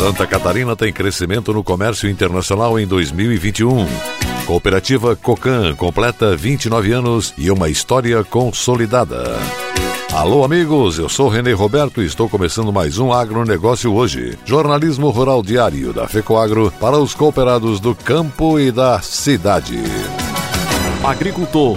Santa Catarina tem crescimento no comércio internacional em 2021. Cooperativa Cocan completa 29 anos e uma história consolidada. Alô, amigos, eu sou Renê Roberto e estou começando mais um agronegócio hoje. Jornalismo rural diário da FECOAGro para os cooperados do campo e da cidade. Agricultor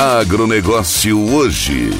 Agronegócio hoje.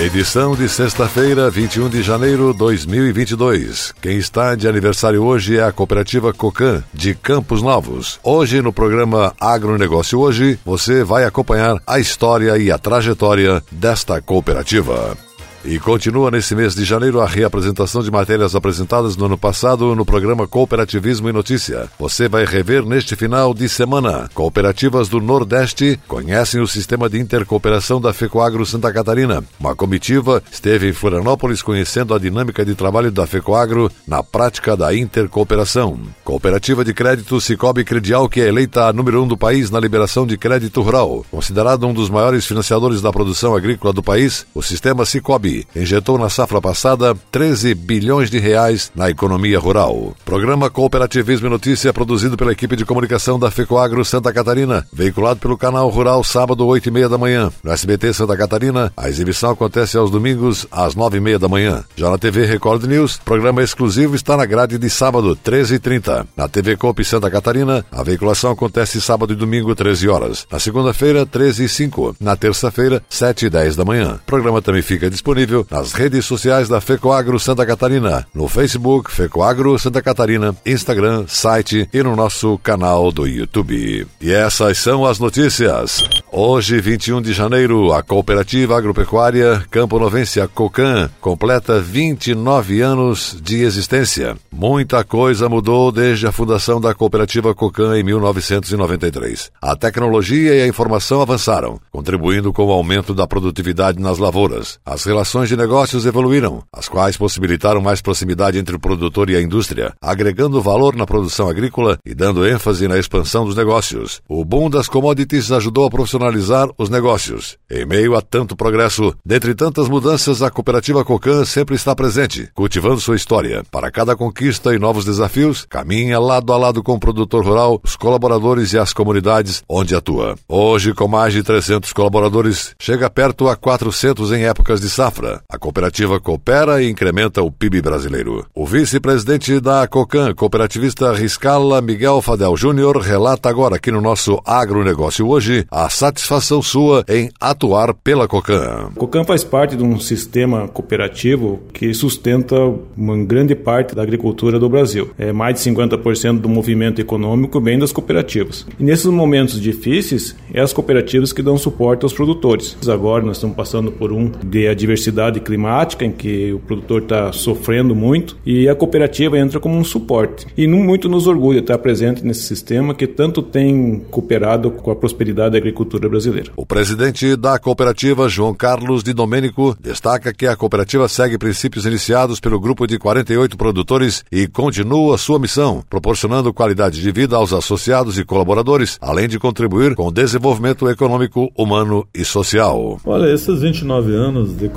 Edição de sexta-feira, 21 de janeiro de 2022. Quem está de aniversário hoje é a cooperativa Cocan, de Campos Novos. Hoje, no programa Agronegócio Hoje, você vai acompanhar a história e a trajetória desta cooperativa. E continua nesse mês de janeiro a reapresentação de matérias apresentadas no ano passado no programa Cooperativismo e Notícia. Você vai rever neste final de semana. Cooperativas do Nordeste conhecem o sistema de intercooperação da FECOAGRO Santa Catarina. Uma comitiva esteve em Florianópolis conhecendo a dinâmica de trabalho da FECOAGRO na prática da intercooperação. Cooperativa de Crédito Cicobi Credial, que é eleita a número um do país na liberação de crédito rural. Considerado um dos maiores financiadores da produção agrícola do país, o sistema Cicobi injetou na safra passada 13 bilhões de reais na economia rural. Programa Cooperativismo e Notícia produzido pela equipe de comunicação da FECOAGRO Santa Catarina, veiculado pelo canal Rural sábado 8 e meia da manhã. No SBT Santa Catarina, a exibição acontece aos domingos às 9 e meia da manhã. Já na TV Record News, programa exclusivo está na grade de sábado 13 e 30. Na TV Coop Santa Catarina, a veiculação acontece sábado e domingo 13 horas. Na segunda-feira 13 e 5. Na terça-feira 7 e 10 da manhã. O programa também fica disponível disponível nas redes sociais da FECOAGRO Santa Catarina, no Facebook FECOAGRO Santa Catarina, Instagram, site e no nosso canal do YouTube. E essas são as notícias. Hoje, 21 de janeiro, a Cooperativa Agropecuária Campo Novense Cocan completa 29 anos de existência. Muita coisa mudou desde a fundação da Cooperativa Cocan em 1993. A tecnologia e a informação avançaram, contribuindo com o aumento da produtividade nas lavouras. As relações relações de negócios evoluíram, as quais possibilitaram mais proximidade entre o produtor e a indústria, agregando valor na produção agrícola e dando ênfase na expansão dos negócios. O boom das commodities ajudou a profissionalizar os negócios. Em meio a tanto progresso, dentre tantas mudanças, a cooperativa Cocan sempre está presente, cultivando sua história. Para cada conquista e novos desafios, caminha lado a lado com o produtor rural, os colaboradores e as comunidades onde atua. Hoje, com mais de 300 colaboradores, chega perto a 400 em épocas de safra safra. A cooperativa coopera e incrementa o PIB brasileiro. O vice-presidente da COCAN, cooperativista Riscala Miguel Fadel Júnior, relata agora aqui no nosso agronegócio hoje a satisfação sua em atuar pela COCAN. COCAN faz parte de um sistema cooperativo que sustenta uma grande parte da agricultura do Brasil. É mais de 50% do movimento econômico vem das cooperativas. E nesses momentos difíceis, é as cooperativas que dão suporte aos produtores. Agora nós estamos passando por um de adversidade adversidade climática em que o produtor está sofrendo muito e a cooperativa entra como um suporte. E muito nos orgulha estar presente nesse sistema que tanto tem cooperado com a prosperidade da agricultura brasileira. O presidente da cooperativa, João Carlos de Domênico, destaca que a cooperativa segue princípios iniciados pelo grupo de 48 produtores e continua sua missão, proporcionando qualidade de vida aos associados e colaboradores, além de contribuir com o desenvolvimento econômico, humano e social. Olha, esses 29 anos de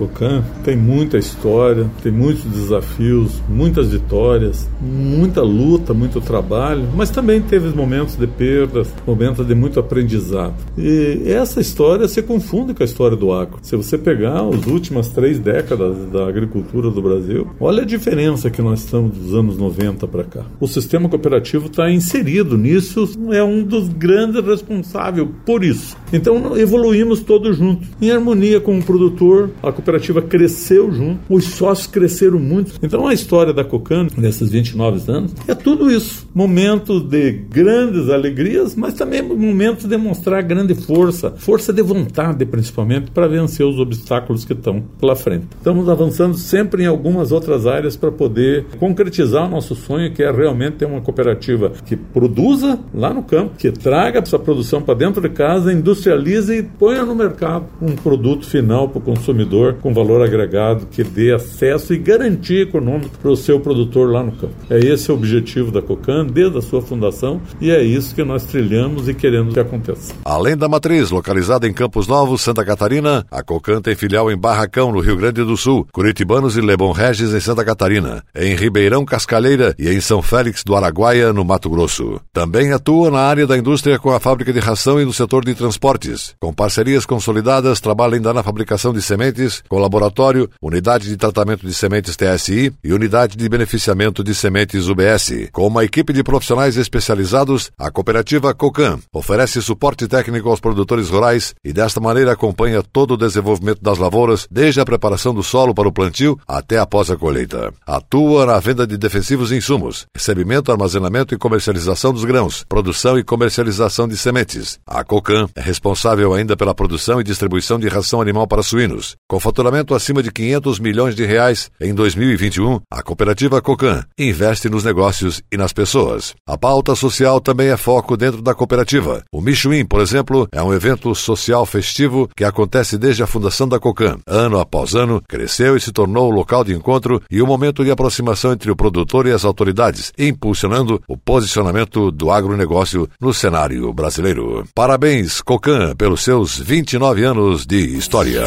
Tem muita história, tem muitos desafios, muitas vitórias, muita luta, muito trabalho, mas também teve momentos de perdas, momentos de muito aprendizado. E essa história se confunde com a história do agro. Se você pegar as últimas três décadas da agricultura do Brasil, olha a diferença que nós estamos dos anos 90 para cá. O sistema cooperativo está inserido nisso, é um dos grandes responsáveis por isso. Então evoluímos todos juntos, em harmonia com o produtor, a cooperativa cresceu junto, os sócios cresceram muito. Então a história da Cocan, nesses 29 anos, é tudo isso. Momentos de grandes alegrias, mas também momentos de demonstrar grande força, força de vontade principalmente, para vencer os obstáculos que estão pela frente. Estamos avançando sempre em algumas outras áreas para poder concretizar o nosso sonho, que é realmente ter uma cooperativa que produza lá no campo, que traga essa produção para dentro de casa, industrialize e ponha no mercado um produto final para o consumidor com valor agregado, que dê acesso e garantia econômica para o seu produtor lá no campo. É esse o objetivo da Cocan desde a sua fundação e é isso que nós trilhamos e queremos que aconteça. Além da matriz localizada em Campos Novos, Santa Catarina, a Cocan tem filial em Barracão, no Rio Grande do Sul, Curitibanos e Lebon Regis, em Santa Catarina, em Ribeirão Cascalheira e em São Félix do Araguaia, no Mato Grosso. Também atua na área da indústria com a fábrica de ração e no setor de transportes. Com parcerias consolidadas, trabalha ainda na fabricação de sementes, com laboratório, unidade de tratamento de sementes TSI e unidade de beneficiamento de sementes UBS. Com uma equipe de profissionais especializados, a cooperativa Cocan oferece suporte técnico aos produtores rurais e desta maneira acompanha todo o desenvolvimento das lavouras, desde a preparação do solo para o plantio até após a colheita. Atua na venda de defensivos e insumos, recebimento, armazenamento e comercialização dos grãos, produção e comercialização de sementes. A Cocan é responsável ainda pela produção e distribuição de ração animal para suínos. Com faturamento acima de 500 milhões de reais em 2021, a cooperativa Cocan investe nos negócios e nas pessoas. A pauta social também é foco dentro da cooperativa. O Michuim, por exemplo, é um evento social festivo que acontece desde a fundação da Cocan. Ano após ano, cresceu e se tornou o local de encontro e o momento de aproximação entre o produtor e as autoridades, impulsionando o posicionamento do agronegócio no cenário brasileiro. Parabéns, Cocan, pelos seus 29 anos de história.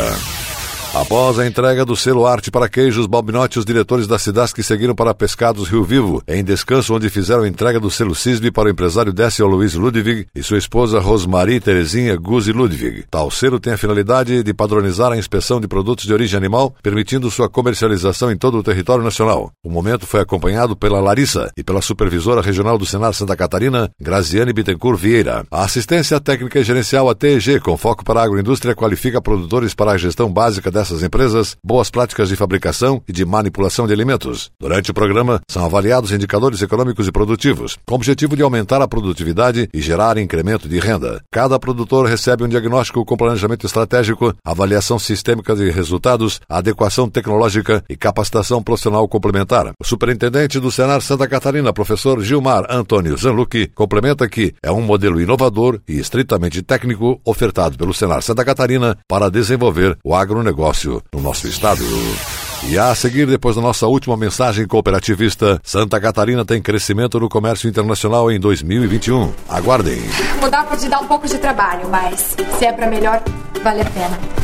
Após a entrega do selo Arte para Queijos, Balbinotti os diretores da Cidasc seguiram para Pescados Rio Vivo, em descanso onde fizeram a entrega do selo CISB para o empresário Décio Luiz Ludwig e sua esposa Rosmarie Terezinha Guzzi Ludwig. Tal selo tem a finalidade de padronizar a inspeção de produtos de origem animal, permitindo sua comercialização em todo o território nacional. O momento foi acompanhado pela Larissa e pela supervisora regional do Senar Santa Catarina, Graziane Bittencourt Vieira. A assistência técnica e gerencial ATG, com foco para a agroindústria, qualifica produtores para a gestão básica dessa dessas empresas boas práticas de fabricação e de manipulação de alimentos. Durante o programa, são avaliados indicadores econômicos e produtivos, com o objetivo de aumentar a produtividade e gerar incremento de renda. Cada produtor recebe um diagnóstico com planejamento estratégico, avaliação sistêmica de resultados, adequação tecnológica e capacitação profissional complementar. O superintendente do Senar Santa Catarina, professor Gilmar Antônio Zanlucchi, complementa que é um modelo inovador e estritamente técnico ofertado pelo Senar Santa Catarina para desenvolver o agronegócio negócio no nosso estado. E a seguir, depois da nossa última mensagem cooperativista, Santa Catarina tem crescimento no comércio internacional em 2021. Aguardem. Mudar pode dar um pouco de trabalho, mas se é para melhor, vale a pena.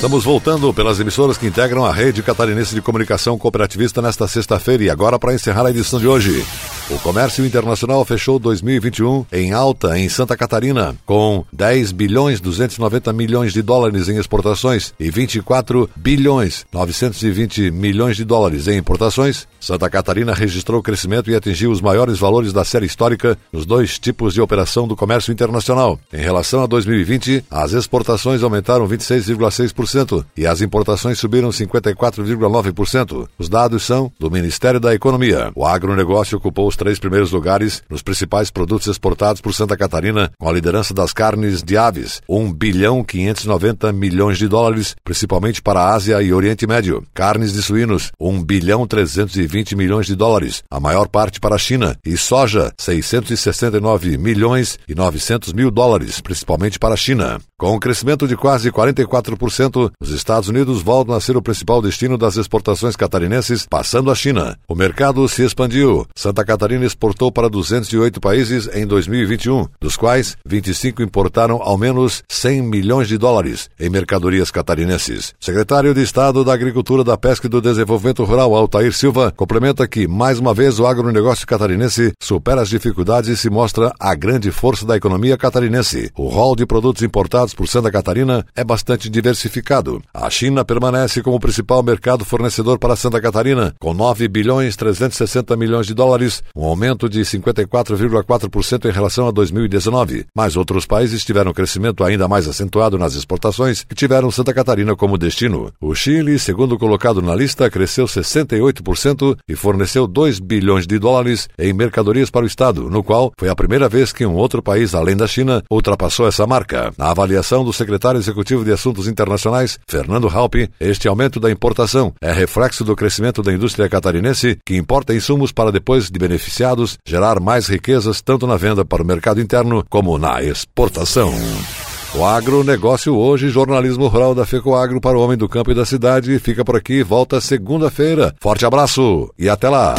Estamos voltando pelas emissoras que integram a rede catarinense de comunicação cooperativista nesta sexta-feira e agora para encerrar a edição de hoje. O comércio internacional fechou 2021 em alta em Santa Catarina, com 10 bilhões 290 milhões de dólares em exportações e 24 bilhões 920 milhões de dólares em importações. Santa Catarina registrou crescimento e atingiu os maiores valores da série histórica nos dois tipos de operação do comércio internacional. Em relação a 2020, as exportações aumentaram 26,6% e as importações subiram 54,9%. Os dados são do Ministério da Economia. O agronegócio ocupou os três primeiros lugares nos principais produtos exportados por Santa Catarina, com a liderança das carnes de aves, 1 bilhão 590 milhões de dólares, principalmente para a Ásia e Oriente Médio. Carnes de suínos, 1 bilhão 320 milhões de dólares, a maior parte para a China. E soja, 669 milhões e 900 mil dólares, principalmente para a China. Com um crescimento de quase 44%, os Estados Unidos voltam a ser o principal destino das exportações catarinenses, passando a China. O mercado se expandiu. Santa Catarina exportou para 208 países em 2021, dos quais 25 importaram ao menos 100 milhões de dólares em mercadorias catarinenses. Secretário de Estado da Agricultura, da Pesca e do Desenvolvimento Rural, Altair Silva, complementa que, mais uma vez, o agronegócio catarinense supera as dificuldades e se mostra a grande força da economia catarinense. O rol de produtos importados por Santa Catarina é bastante diversificado. A China permanece como principal mercado fornecedor para Santa Catarina, com 9 bilhões 360 milhões de dólares, um aumento de 54,4% em relação a 2019. Mas outros países tiveram crescimento ainda mais acentuado nas exportações e tiveram Santa Catarina como destino. O Chile, segundo colocado na lista, cresceu 68% e forneceu 2 bilhões de dólares em mercadorias para o Estado, no qual foi a primeira vez que um outro país além da China ultrapassou essa marca. Na avaliação do secretário executivo de Assuntos Internacionais, Fernando Halpe, este aumento da importação é reflexo do crescimento da indústria catarinense, que importa insumos para depois de beneficiados gerar mais riquezas tanto na venda para o mercado interno como na exportação. O agronegócio hoje, jornalismo rural da FECOAGro para o homem do campo e da cidade, fica por aqui, volta segunda-feira. Forte abraço e até lá!